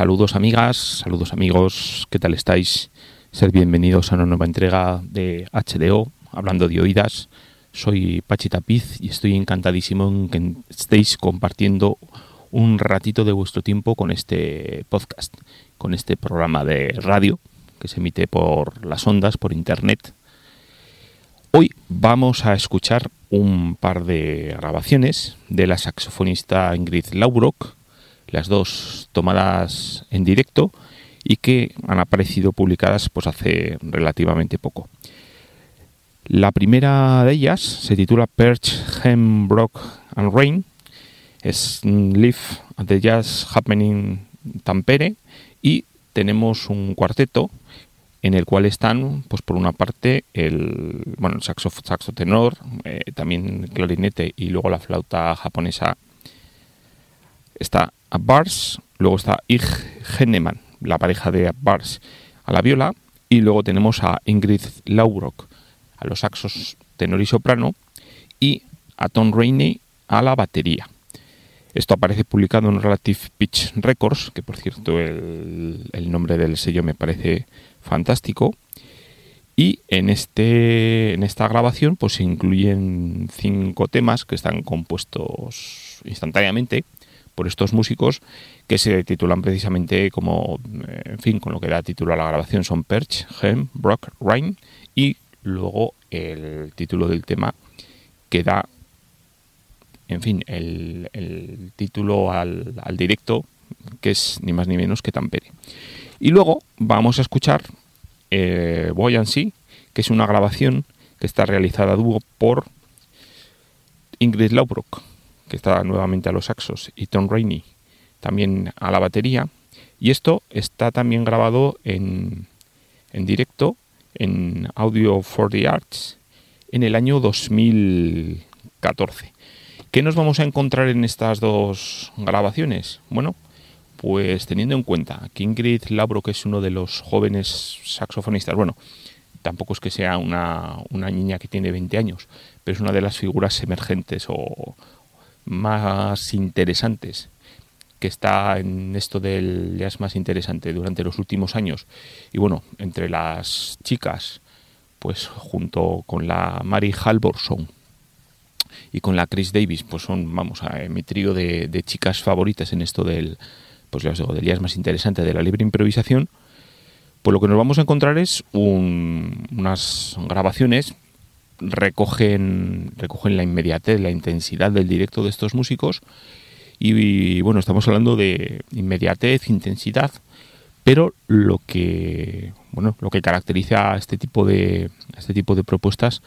Saludos amigas, saludos amigos, ¿qué tal estáis? Sed bienvenidos a una nueva entrega de HDO, hablando de oídas. Soy Pachi Tapiz y estoy encantadísimo en que estéis compartiendo un ratito de vuestro tiempo con este podcast, con este programa de radio que se emite por las ondas, por internet. Hoy vamos a escuchar un par de grabaciones de la saxofonista Ingrid Laubrock, las dos tomadas en directo y que han aparecido publicadas pues hace relativamente poco. La primera de ellas se titula Perch, Hem, Brock and Rain. Es Live at the Jazz Happening Tampere y tenemos un cuarteto en el cual están, pues por una parte, el, bueno, el saxo, saxo tenor, eh, también clarinete y luego la flauta japonesa. Está Bars, luego está Ig Henneman, la pareja de Bars a la viola, y luego tenemos a Ingrid Laubrock a los saxos tenor y soprano, y a Tom Rainey a la batería. Esto aparece publicado en Relative Pitch Records, que por cierto el, el nombre del sello me parece fantástico. Y en, este, en esta grabación pues se incluyen cinco temas que están compuestos instantáneamente por estos músicos que se titulan precisamente como, eh, en fin, con lo que da título a la grabación son Perch, Hem, Brock, Rhyme y luego el título del tema que da, en fin, el, título al, directo que es ni más ni menos que Tampere. Y luego vamos a escuchar eh, Buoyancy, que es una grabación que está realizada dúo por Ingrid Laubrock que está nuevamente a los saxos, y Tom Rainey también a la batería. Y esto está también grabado en, en directo en Audio for the Arts en el año 2014. ¿Qué nos vamos a encontrar en estas dos grabaciones? Bueno, pues teniendo en cuenta que Ingrid Labro, que es uno de los jóvenes saxofonistas, bueno, tampoco es que sea una, una niña que tiene 20 años, pero es una de las figuras emergentes o, más interesantes que está en esto del jazz más interesante durante los últimos años. Y bueno, entre las chicas, pues junto con la Mary Halvorson y con la Chris Davis, pues son, vamos, a mi trío de, chicas favoritas en esto del, pues les digo, del jazz más interesante de la libre improvisación. Pues lo que nos vamos a encontrar es un, unas grabaciones recogen, recogen la inmediatez, la intensidad del directo de estos músicos. Y, bueno, estamos hablando de inmediatez, intensidad, pero lo que bueno, lo que caracteriza a este tipo de este tipo de propuestas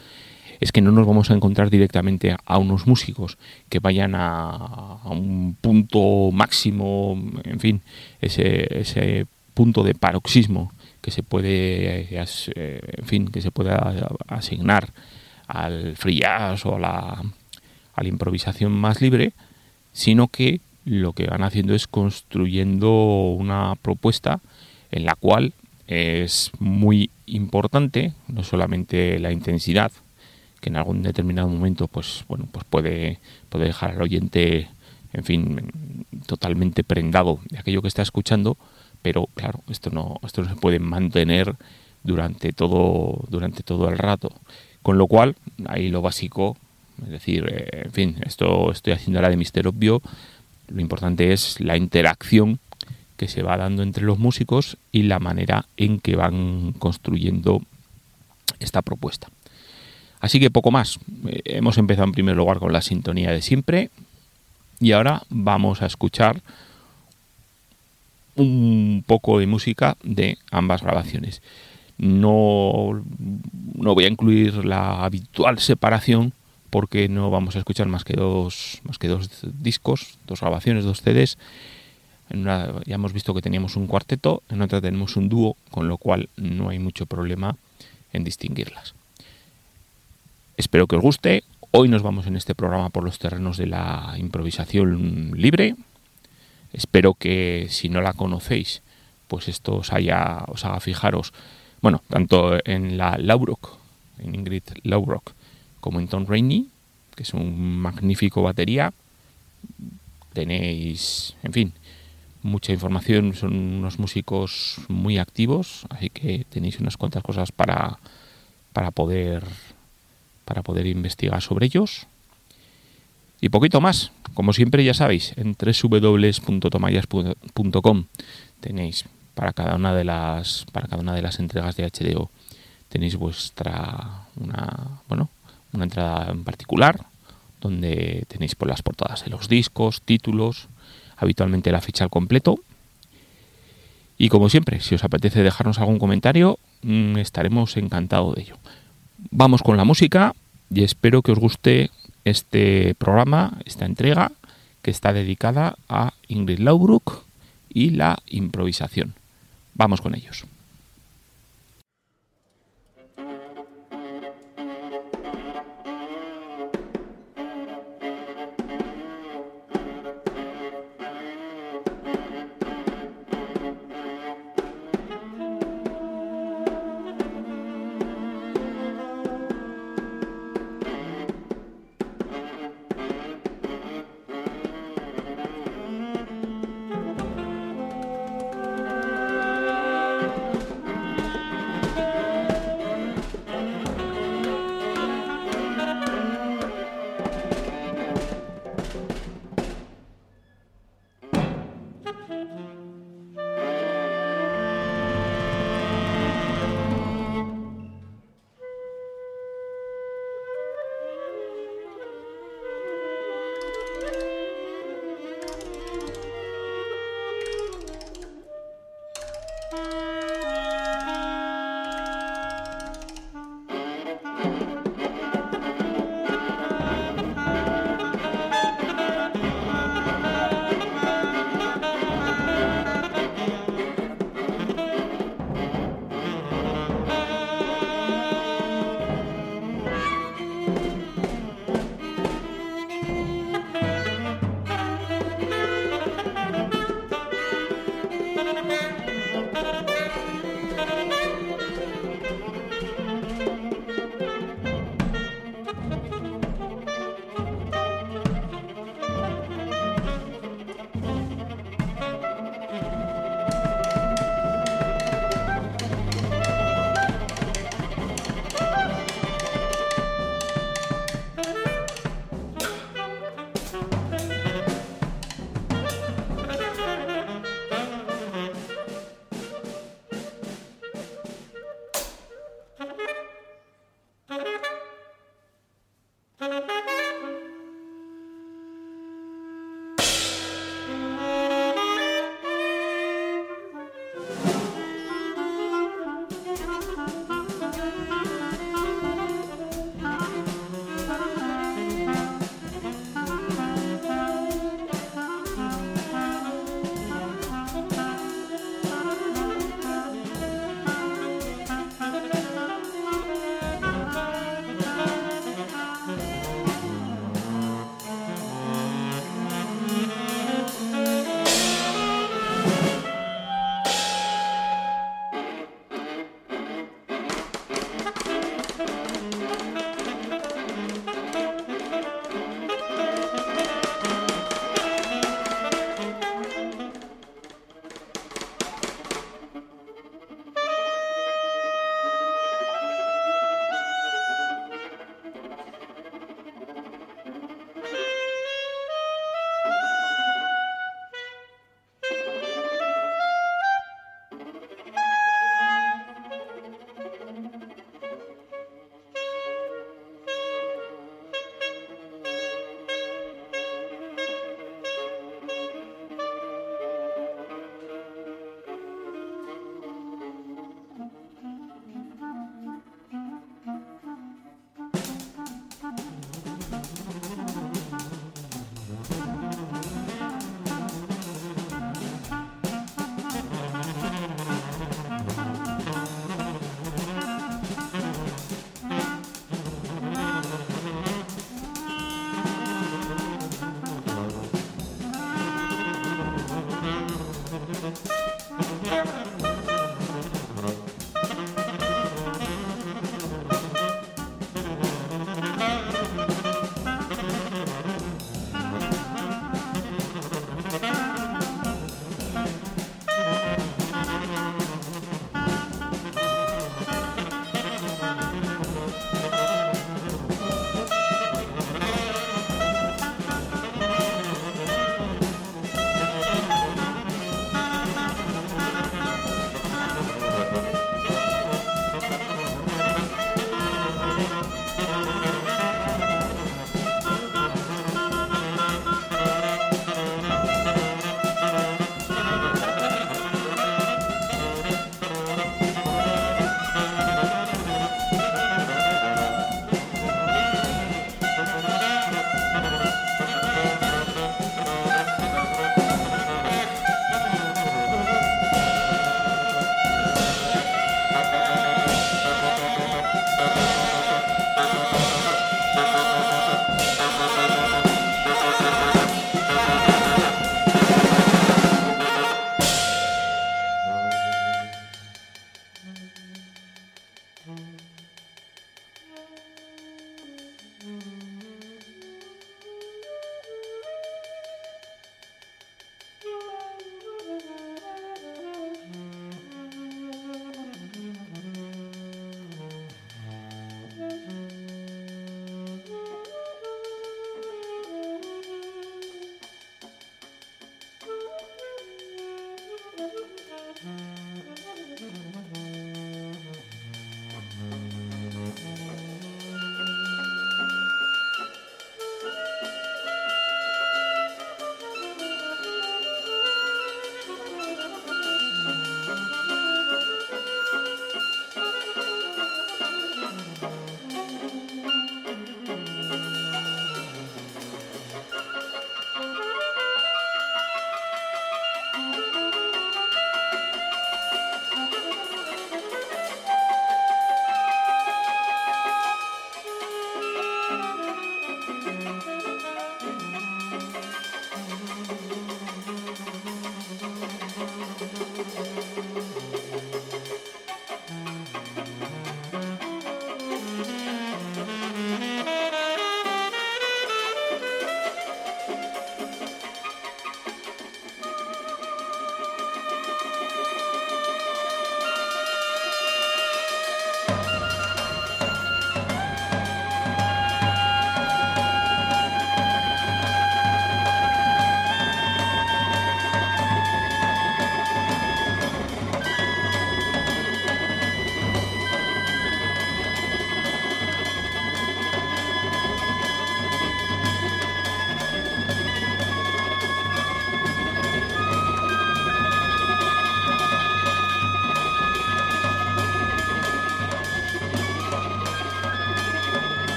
es que no nos vamos a encontrar directamente a unos músicos que vayan a, a un punto máximo, en fin, ese, ese punto de paroxismo que se puede, eh, en fin, que se pueda asignar al free jazz o a la, a la improvisación más libre, sino que lo que van haciendo es construyendo una propuesta en la cual es muy importante no solamente la intensidad que en algún determinado momento pues bueno pues puede, puede dejar al oyente en fin totalmente prendado de aquello que está escuchando pero claro esto no esto no se puede mantener durante todo durante todo el rato con lo cual, ahí lo básico, es decir, eh, en fin, esto estoy haciendo ahora de mister obvio, lo importante es la interacción que se va dando entre los músicos y la manera en que van construyendo esta propuesta. Así que poco más. Eh, hemos empezado en primer lugar con la sintonía de siempre y ahora vamos a escuchar un poco de música de ambas grabaciones. No, no voy a incluir la habitual separación porque no vamos a escuchar más que dos, más que dos discos, dos grabaciones, dos CDs. En una, ya hemos visto que teníamos un cuarteto, en otra tenemos un dúo, con lo cual no hay mucho problema en distinguirlas. Espero que os guste. Hoy nos vamos en este programa por los terrenos de la improvisación libre. Espero que si no la conocéis, pues esto os, haya, os haga fijaros bueno, tanto en la Laubrock, en Ingrid Laubrock, como en Tom Rainey, que es un magnífico batería. Tenéis, en fin, mucha información, son unos músicos muy activos, así que tenéis unas cuantas cosas para, para poder para poder investigar sobre ellos. Y poquito más, como siempre ya sabéis, en www.tomayas.com tenéis para cada una de las para cada una de las entregas de HDO tenéis vuestra una bueno, una entrada en particular donde tenéis por las portadas de los discos, títulos, habitualmente la ficha al completo. Y como siempre, si os apetece dejarnos algún comentario, mm, estaremos encantados de ello. Vamos con la música y espero que os guste este programa, esta entrega, que está dedicada a Ingrid Laubruck y la improvisación. Vamos con ellos.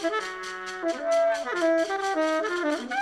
Thank you.